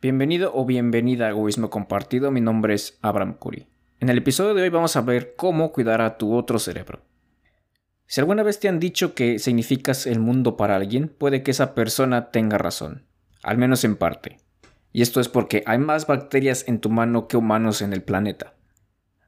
Bienvenido o bienvenida a Egoísmo Compartido, mi nombre es Abraham Curry. En el episodio de hoy vamos a ver cómo cuidar a tu otro cerebro. Si alguna vez te han dicho que significas el mundo para alguien, puede que esa persona tenga razón, al menos en parte. Y esto es porque hay más bacterias en tu mano que humanos en el planeta.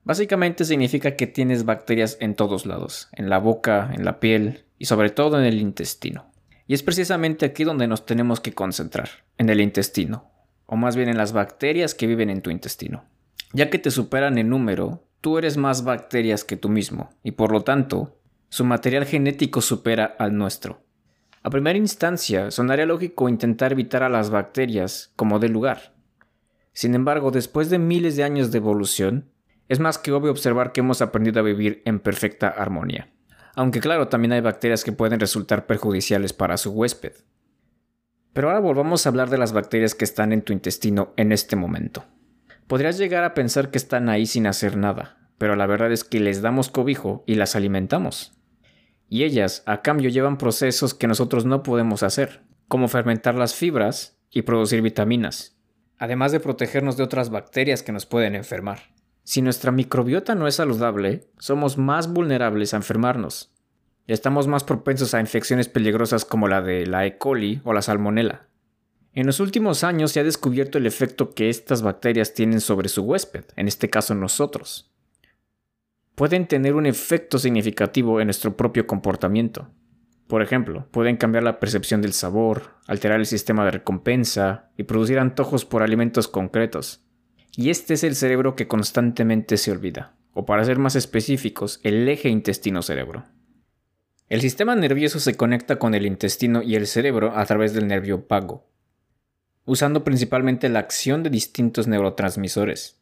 Básicamente significa que tienes bacterias en todos lados, en la boca, en la piel y sobre todo en el intestino. Y es precisamente aquí donde nos tenemos que concentrar, en el intestino, o más bien en las bacterias que viven en tu intestino. Ya que te superan en número, tú eres más bacterias que tú mismo, y por lo tanto, su material genético supera al nuestro. A primera instancia, sonaría lógico intentar evitar a las bacterias como de lugar. Sin embargo, después de miles de años de evolución, es más que obvio observar que hemos aprendido a vivir en perfecta armonía. Aunque claro, también hay bacterias que pueden resultar perjudiciales para su huésped. Pero ahora volvamos a hablar de las bacterias que están en tu intestino en este momento. Podrías llegar a pensar que están ahí sin hacer nada, pero la verdad es que les damos cobijo y las alimentamos. Y ellas, a cambio, llevan procesos que nosotros no podemos hacer, como fermentar las fibras y producir vitaminas, además de protegernos de otras bacterias que nos pueden enfermar. Si nuestra microbiota no es saludable, somos más vulnerables a enfermarnos, estamos más propensos a infecciones peligrosas como la de la E. coli o la salmonela. En los últimos años se ha descubierto el efecto que estas bacterias tienen sobre su huésped, en este caso nosotros. Pueden tener un efecto significativo en nuestro propio comportamiento. Por ejemplo, pueden cambiar la percepción del sabor, alterar el sistema de recompensa y producir antojos por alimentos concretos. Y este es el cerebro que constantemente se olvida, o para ser más específicos, el eje intestino-cerebro. El sistema nervioso se conecta con el intestino y el cerebro a través del nervio vago, usando principalmente la acción de distintos neurotransmisores.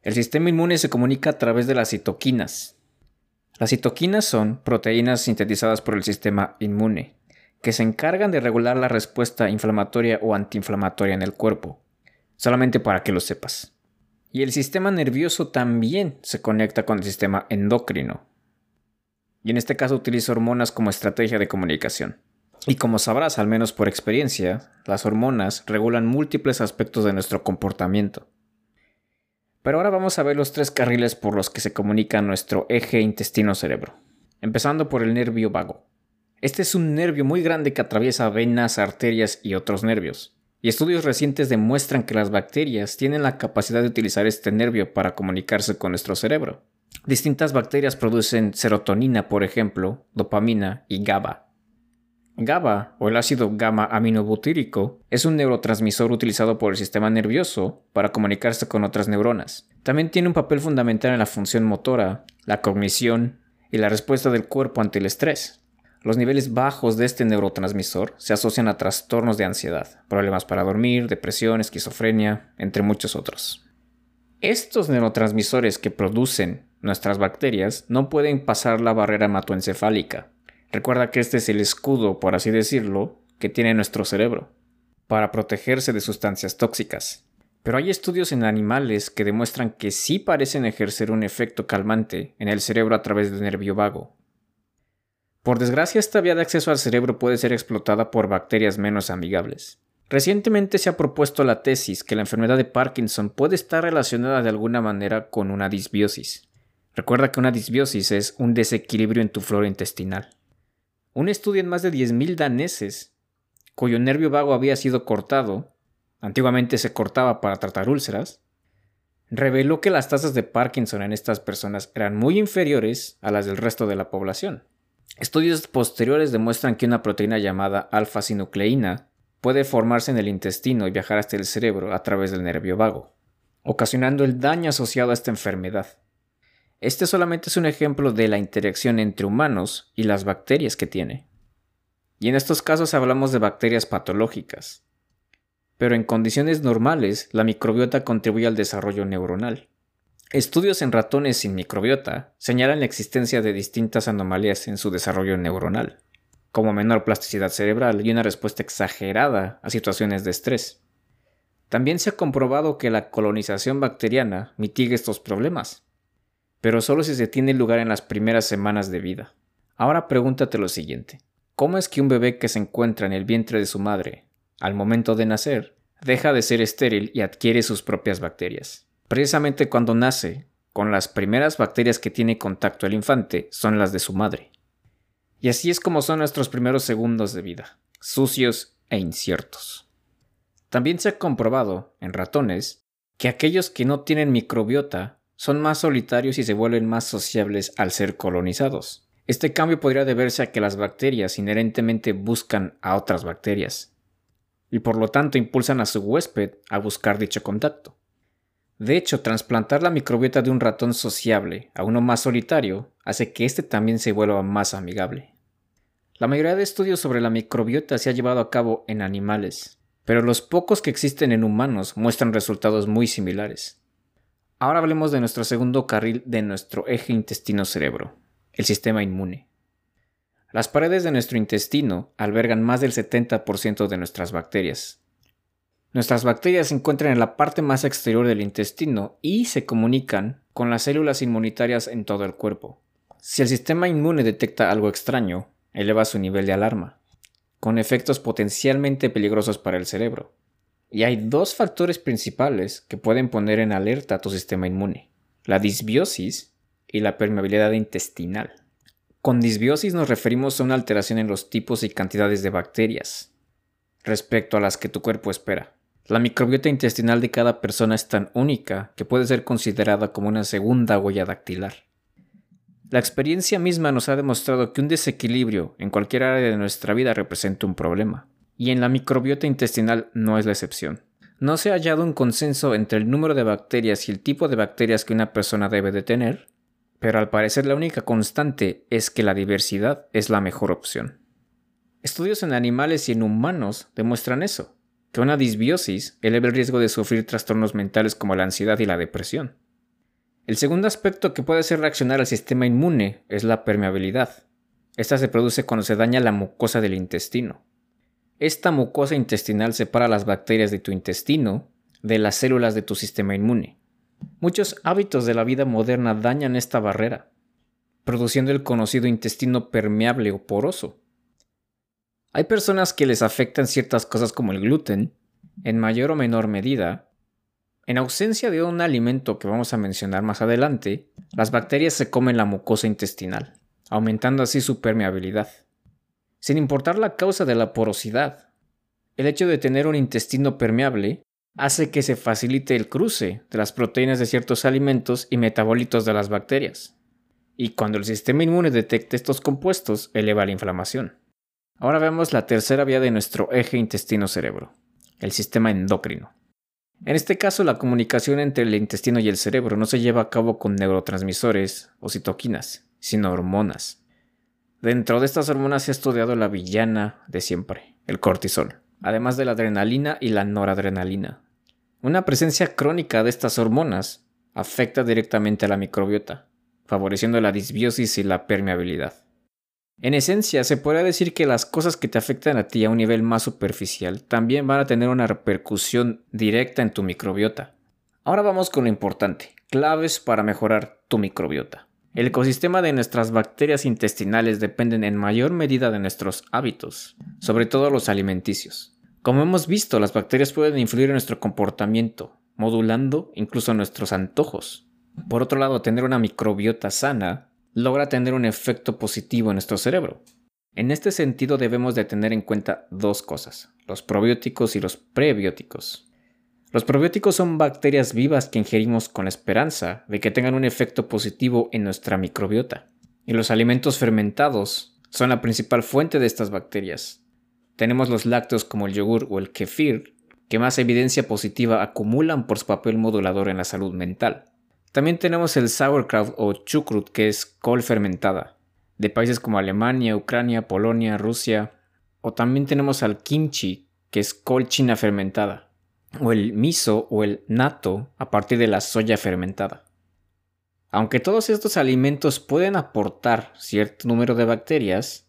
El sistema inmune se comunica a través de las citoquinas. Las citoquinas son proteínas sintetizadas por el sistema inmune, que se encargan de regular la respuesta inflamatoria o antiinflamatoria en el cuerpo, solamente para que lo sepas. Y el sistema nervioso también se conecta con el sistema endocrino, y en este caso utiliza hormonas como estrategia de comunicación. Y como sabrás, al menos por experiencia, las hormonas regulan múltiples aspectos de nuestro comportamiento. Pero ahora vamos a ver los tres carriles por los que se comunica nuestro eje intestino-cerebro, empezando por el nervio vago. Este es un nervio muy grande que atraviesa venas, arterias y otros nervios. Y estudios recientes demuestran que las bacterias tienen la capacidad de utilizar este nervio para comunicarse con nuestro cerebro. Distintas bacterias producen serotonina, por ejemplo, dopamina y GABA. GABA, o el ácido gamma aminobutírico, es un neurotransmisor utilizado por el sistema nervioso para comunicarse con otras neuronas. También tiene un papel fundamental en la función motora, la cognición y la respuesta del cuerpo ante el estrés. Los niveles bajos de este neurotransmisor se asocian a trastornos de ansiedad, problemas para dormir, depresión, esquizofrenia, entre muchos otros. Estos neurotransmisores que producen nuestras bacterias no pueden pasar la barrera hematoencefálica. Recuerda que este es el escudo, por así decirlo, que tiene nuestro cerebro, para protegerse de sustancias tóxicas. Pero hay estudios en animales que demuestran que sí parecen ejercer un efecto calmante en el cerebro a través del nervio vago. Por desgracia, esta vía de acceso al cerebro puede ser explotada por bacterias menos amigables. Recientemente se ha propuesto la tesis que la enfermedad de Parkinson puede estar relacionada de alguna manera con una disbiosis. Recuerda que una disbiosis es un desequilibrio en tu flora intestinal. Un estudio en más de 10.000 daneses, cuyo nervio vago había sido cortado, antiguamente se cortaba para tratar úlceras, reveló que las tasas de Parkinson en estas personas eran muy inferiores a las del resto de la población. Estudios posteriores demuestran que una proteína llamada alfa-sinucleína puede formarse en el intestino y viajar hasta el cerebro a través del nervio vago, ocasionando el daño asociado a esta enfermedad. Este solamente es un ejemplo de la interacción entre humanos y las bacterias que tiene. Y en estos casos hablamos de bacterias patológicas. Pero en condiciones normales, la microbiota contribuye al desarrollo neuronal. Estudios en ratones sin microbiota señalan la existencia de distintas anomalías en su desarrollo neuronal, como menor plasticidad cerebral y una respuesta exagerada a situaciones de estrés. También se ha comprobado que la colonización bacteriana mitiga estos problemas, pero solo si se tiene lugar en las primeras semanas de vida. Ahora pregúntate lo siguiente. ¿Cómo es que un bebé que se encuentra en el vientre de su madre, al momento de nacer, deja de ser estéril y adquiere sus propias bacterias. Precisamente cuando nace, con las primeras bacterias que tiene contacto el infante son las de su madre. Y así es como son nuestros primeros segundos de vida, sucios e inciertos. También se ha comprobado, en ratones, que aquellos que no tienen microbiota son más solitarios y se vuelven más sociables al ser colonizados. Este cambio podría deberse a que las bacterias inherentemente buscan a otras bacterias, y por lo tanto impulsan a su huésped a buscar dicho contacto. De hecho, trasplantar la microbiota de un ratón sociable a uno más solitario hace que éste también se vuelva más amigable. La mayoría de estudios sobre la microbiota se ha llevado a cabo en animales, pero los pocos que existen en humanos muestran resultados muy similares. Ahora hablemos de nuestro segundo carril de nuestro eje intestino-cerebro, el sistema inmune. Las paredes de nuestro intestino albergan más del 70% de nuestras bacterias, Nuestras bacterias se encuentran en la parte más exterior del intestino y se comunican con las células inmunitarias en todo el cuerpo. Si el sistema inmune detecta algo extraño, eleva su nivel de alarma, con efectos potencialmente peligrosos para el cerebro. Y hay dos factores principales que pueden poner en alerta a tu sistema inmune, la disbiosis y la permeabilidad intestinal. Con disbiosis nos referimos a una alteración en los tipos y cantidades de bacterias respecto a las que tu cuerpo espera. La microbiota intestinal de cada persona es tan única que puede ser considerada como una segunda huella dactilar. La experiencia misma nos ha demostrado que un desequilibrio en cualquier área de nuestra vida representa un problema, y en la microbiota intestinal no es la excepción. No se ha hallado un consenso entre el número de bacterias y el tipo de bacterias que una persona debe de tener, pero al parecer la única constante es que la diversidad es la mejor opción. Estudios en animales y en humanos demuestran eso que una disbiosis eleva el riesgo de sufrir trastornos mentales como la ansiedad y la depresión. El segundo aspecto que puede hacer reaccionar al sistema inmune es la permeabilidad. Esta se produce cuando se daña la mucosa del intestino. Esta mucosa intestinal separa las bacterias de tu intestino de las células de tu sistema inmune. Muchos hábitos de la vida moderna dañan esta barrera, produciendo el conocido intestino permeable o poroso. Hay personas que les afectan ciertas cosas como el gluten, en mayor o menor medida. En ausencia de un alimento que vamos a mencionar más adelante, las bacterias se comen la mucosa intestinal, aumentando así su permeabilidad. Sin importar la causa de la porosidad, el hecho de tener un intestino permeable hace que se facilite el cruce de las proteínas de ciertos alimentos y metabolitos de las bacterias. Y cuando el sistema inmune detecta estos compuestos, eleva la inflamación. Ahora vemos la tercera vía de nuestro eje intestino-cerebro, el sistema endocrino. En este caso, la comunicación entre el intestino y el cerebro no se lleva a cabo con neurotransmisores o citoquinas, sino hormonas. Dentro de estas hormonas se ha estudiado la villana de siempre, el cortisol, además de la adrenalina y la noradrenalina. Una presencia crónica de estas hormonas afecta directamente a la microbiota, favoreciendo la disbiosis y la permeabilidad. En esencia, se podría decir que las cosas que te afectan a ti a un nivel más superficial también van a tener una repercusión directa en tu microbiota. Ahora vamos con lo importante, claves para mejorar tu microbiota. El ecosistema de nuestras bacterias intestinales dependen en mayor medida de nuestros hábitos, sobre todo los alimenticios. Como hemos visto, las bacterias pueden influir en nuestro comportamiento, modulando incluso nuestros antojos. Por otro lado, tener una microbiota sana logra tener un efecto positivo en nuestro cerebro. En este sentido debemos de tener en cuenta dos cosas, los probióticos y los prebióticos. Los probióticos son bacterias vivas que ingerimos con la esperanza de que tengan un efecto positivo en nuestra microbiota. Y los alimentos fermentados son la principal fuente de estas bacterias. Tenemos los lácteos como el yogur o el kefir, que más evidencia positiva acumulan por su papel modulador en la salud mental. También tenemos el sauerkraut o chucrut, que es col fermentada, de países como Alemania, Ucrania, Polonia, Rusia. O también tenemos al kimchi, que es col china fermentada, o el miso o el nato a partir de la soya fermentada. Aunque todos estos alimentos pueden aportar cierto número de bacterias,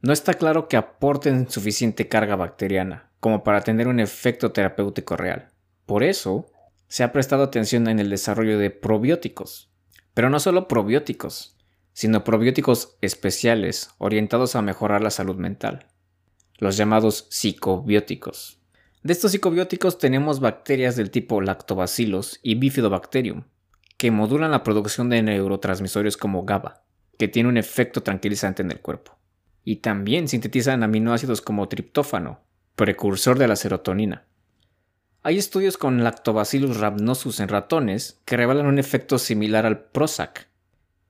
no está claro que aporten suficiente carga bacteriana como para tener un efecto terapéutico real. Por eso, se ha prestado atención en el desarrollo de probióticos. Pero no solo probióticos, sino probióticos especiales orientados a mejorar la salud mental, los llamados psicobióticos. De estos psicobióticos tenemos bacterias del tipo Lactobacillus y Bifidobacterium, que modulan la producción de neurotransmisores como GABA, que tiene un efecto tranquilizante en el cuerpo. Y también sintetizan aminoácidos como triptófano, precursor de la serotonina. Hay estudios con Lactobacillus rhamnosus en ratones que revelan un efecto similar al Prozac,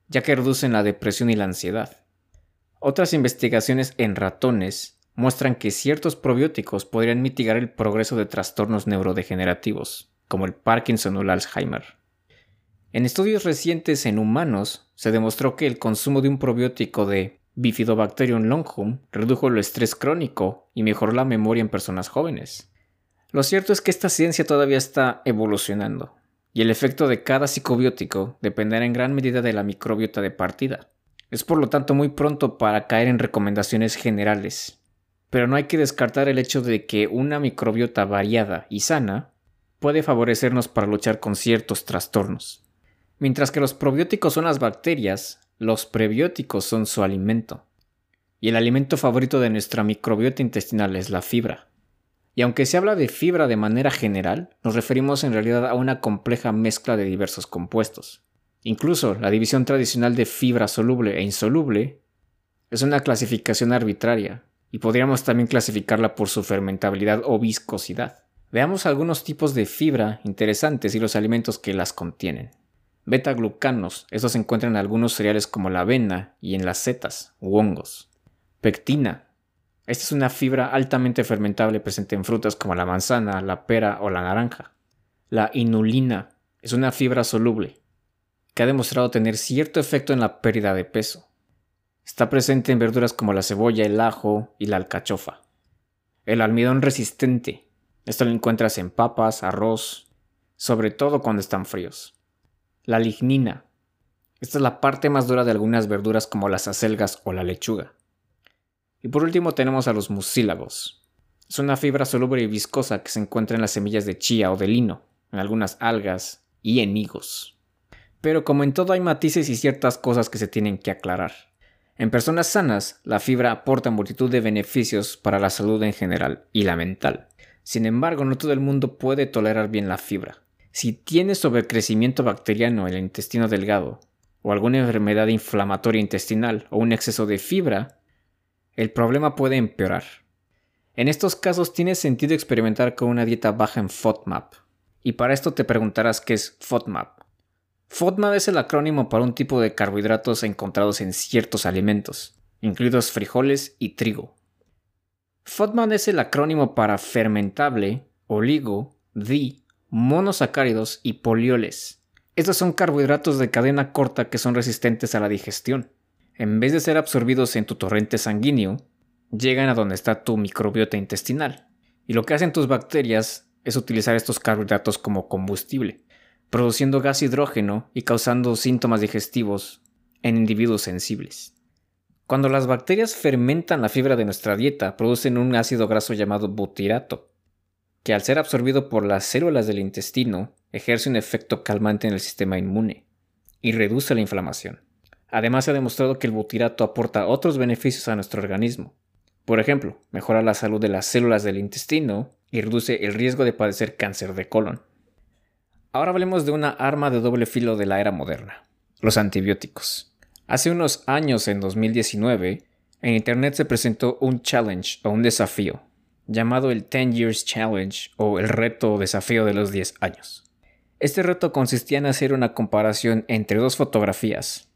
ya que reducen la depresión y la ansiedad. Otras investigaciones en ratones muestran que ciertos probióticos podrían mitigar el progreso de trastornos neurodegenerativos, como el Parkinson o el Alzheimer. En estudios recientes en humanos se demostró que el consumo de un probiótico de Bifidobacterium longum redujo el estrés crónico y mejoró la memoria en personas jóvenes. Lo cierto es que esta ciencia todavía está evolucionando, y el efecto de cada psicobiótico dependerá en gran medida de la microbiota de partida. Es por lo tanto muy pronto para caer en recomendaciones generales, pero no hay que descartar el hecho de que una microbiota variada y sana puede favorecernos para luchar con ciertos trastornos. Mientras que los probióticos son las bacterias, los prebióticos son su alimento. Y el alimento favorito de nuestra microbiota intestinal es la fibra. Y aunque se habla de fibra de manera general, nos referimos en realidad a una compleja mezcla de diversos compuestos. Incluso la división tradicional de fibra soluble e insoluble es una clasificación arbitraria, y podríamos también clasificarla por su fermentabilidad o viscosidad. Veamos algunos tipos de fibra interesantes y los alimentos que las contienen. Beta-glucanos, estos se encuentran en algunos cereales como la avena y en las setas u hongos. Pectina, esta es una fibra altamente fermentable presente en frutas como la manzana, la pera o la naranja. La inulina es una fibra soluble que ha demostrado tener cierto efecto en la pérdida de peso. Está presente en verduras como la cebolla, el ajo y la alcachofa. El almidón resistente. Esto lo encuentras en papas, arroz, sobre todo cuando están fríos. La lignina. Esta es la parte más dura de algunas verduras como las acelgas o la lechuga. Y por último tenemos a los mucílagos. Es una fibra soluble y viscosa que se encuentra en las semillas de chía o de lino, en algunas algas y en higos. Pero como en todo hay matices y ciertas cosas que se tienen que aclarar. En personas sanas, la fibra aporta multitud de beneficios para la salud en general y la mental. Sin embargo, no todo el mundo puede tolerar bien la fibra. Si tienes sobrecrecimiento bacteriano en el intestino delgado, o alguna enfermedad inflamatoria intestinal o un exceso de fibra, el problema puede empeorar. En estos casos tiene sentido experimentar con una dieta baja en FODMAP. Y para esto te preguntarás qué es FODMAP. FODMAP es el acrónimo para un tipo de carbohidratos encontrados en ciertos alimentos, incluidos frijoles y trigo. FODMAP es el acrónimo para fermentable, oligo, di, monosacáridos y polioles. Estos son carbohidratos de cadena corta que son resistentes a la digestión. En vez de ser absorbidos en tu torrente sanguíneo, llegan a donde está tu microbiota intestinal. Y lo que hacen tus bacterias es utilizar estos carbohidratos como combustible produciendo gas hidrógeno y causando síntomas digestivos en individuos sensibles. Cuando las bacterias fermentan la fibra de nuestra dieta, producen un ácido graso llamado butirato, que al ser absorbido por las células del intestino, ejerce un efecto calmante en el sistema inmune y reduce la inflamación. Además, se ha demostrado que el butirato aporta otros beneficios a nuestro organismo. Por ejemplo, mejora la salud de las células del intestino y reduce el riesgo de padecer cáncer de colon. Ahora hablemos de una arma de doble filo de la era moderna, los antibióticos. Hace unos años, en 2019, en Internet se presentó un challenge o un desafío, llamado el 10 Years Challenge o el reto o desafío de los 10 años. Este reto consistía en hacer una comparación entre dos fotografías,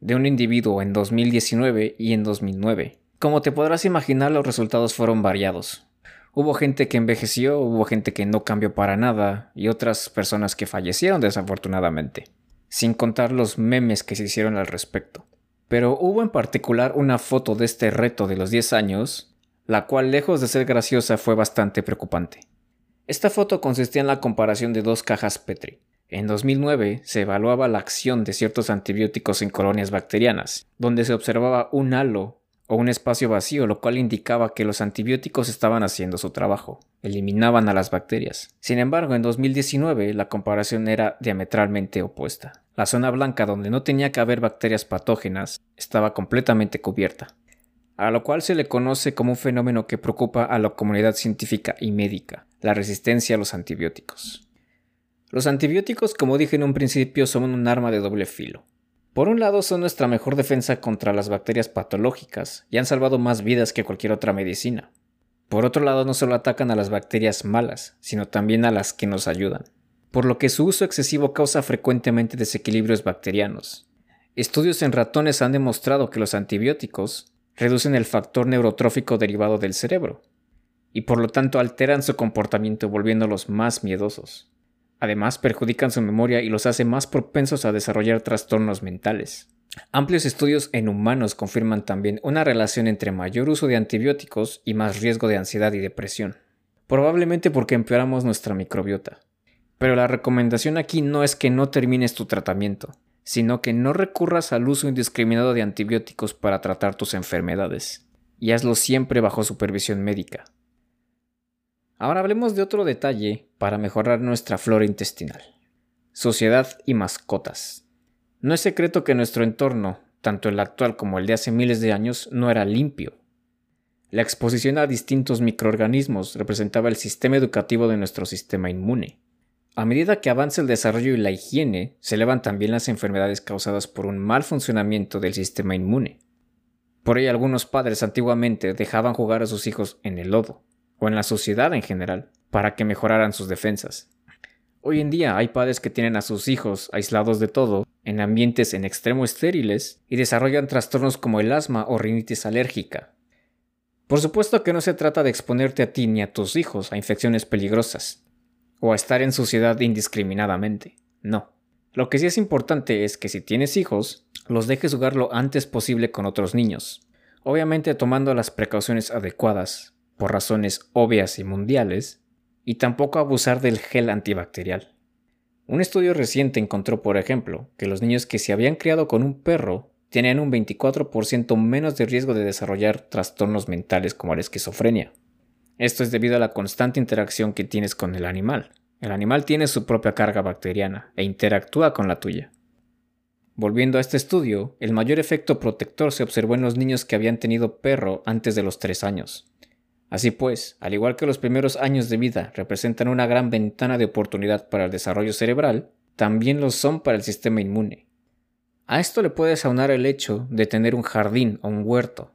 de un individuo en 2019 y en 2009. Como te podrás imaginar, los resultados fueron variados. Hubo gente que envejeció, hubo gente que no cambió para nada y otras personas que fallecieron desafortunadamente, sin contar los memes que se hicieron al respecto. Pero hubo en particular una foto de este reto de los 10 años, la cual lejos de ser graciosa fue bastante preocupante. Esta foto consistía en la comparación de dos cajas Petri. En 2009 se evaluaba la acción de ciertos antibióticos en colonias bacterianas, donde se observaba un halo o un espacio vacío, lo cual indicaba que los antibióticos estaban haciendo su trabajo, eliminaban a las bacterias. Sin embargo, en 2019 la comparación era diametralmente opuesta. La zona blanca donde no tenía que haber bacterias patógenas estaba completamente cubierta. a lo cual se le conoce como un fenómeno que preocupa a la comunidad científica y médica, la resistencia a los antibióticos. Los antibióticos, como dije en un principio, son un arma de doble filo. Por un lado, son nuestra mejor defensa contra las bacterias patológicas y han salvado más vidas que cualquier otra medicina. Por otro lado, no solo atacan a las bacterias malas, sino también a las que nos ayudan, por lo que su uso excesivo causa frecuentemente desequilibrios bacterianos. Estudios en ratones han demostrado que los antibióticos reducen el factor neurotrófico derivado del cerebro, y por lo tanto alteran su comportamiento volviéndolos más miedosos. Además, perjudican su memoria y los hace más propensos a desarrollar trastornos mentales. Amplios estudios en humanos confirman también una relación entre mayor uso de antibióticos y más riesgo de ansiedad y depresión, probablemente porque empeoramos nuestra microbiota. Pero la recomendación aquí no es que no termines tu tratamiento, sino que no recurras al uso indiscriminado de antibióticos para tratar tus enfermedades, y hazlo siempre bajo supervisión médica. Ahora hablemos de otro detalle para mejorar nuestra flora intestinal. Sociedad y mascotas. No es secreto que nuestro entorno, tanto el actual como el de hace miles de años, no era limpio. La exposición a distintos microorganismos representaba el sistema educativo de nuestro sistema inmune. A medida que avanza el desarrollo y la higiene, se elevan también las enfermedades causadas por un mal funcionamiento del sistema inmune. Por ello algunos padres antiguamente dejaban jugar a sus hijos en el lodo, o en la sociedad en general, para que mejoraran sus defensas. Hoy en día hay padres que tienen a sus hijos aislados de todo, en ambientes en extremo estériles, y desarrollan trastornos como el asma o rinitis alérgica. Por supuesto que no se trata de exponerte a ti ni a tus hijos a infecciones peligrosas, o a estar en suciedad indiscriminadamente, no. Lo que sí es importante es que si tienes hijos, los dejes jugar lo antes posible con otros niños, obviamente tomando las precauciones adecuadas, por razones obvias y mundiales, y tampoco abusar del gel antibacterial. Un estudio reciente encontró, por ejemplo, que los niños que se habían criado con un perro tenían un 24% menos de riesgo de desarrollar trastornos mentales como la esquizofrenia. Esto es debido a la constante interacción que tienes con el animal. El animal tiene su propia carga bacteriana e interactúa con la tuya. Volviendo a este estudio, el mayor efecto protector se observó en los niños que habían tenido perro antes de los 3 años. Así pues, al igual que los primeros años de vida representan una gran ventana de oportunidad para el desarrollo cerebral, también lo son para el sistema inmune. A esto le puedes aunar el hecho de tener un jardín o un huerto.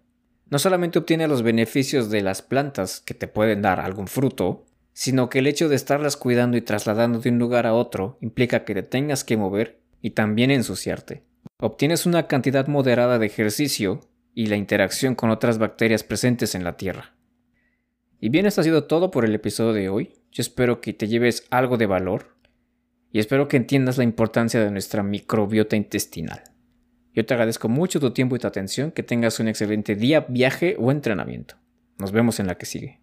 No solamente obtiene los beneficios de las plantas que te pueden dar algún fruto, sino que el hecho de estarlas cuidando y trasladando de un lugar a otro implica que te tengas que mover y también ensuciarte. Obtienes una cantidad moderada de ejercicio y la interacción con otras bacterias presentes en la tierra. Y bien, esto ha sido todo por el episodio de hoy. Yo espero que te lleves algo de valor y espero que entiendas la importancia de nuestra microbiota intestinal. Yo te agradezco mucho tu tiempo y tu atención, que tengas un excelente día, viaje o entrenamiento. Nos vemos en la que sigue.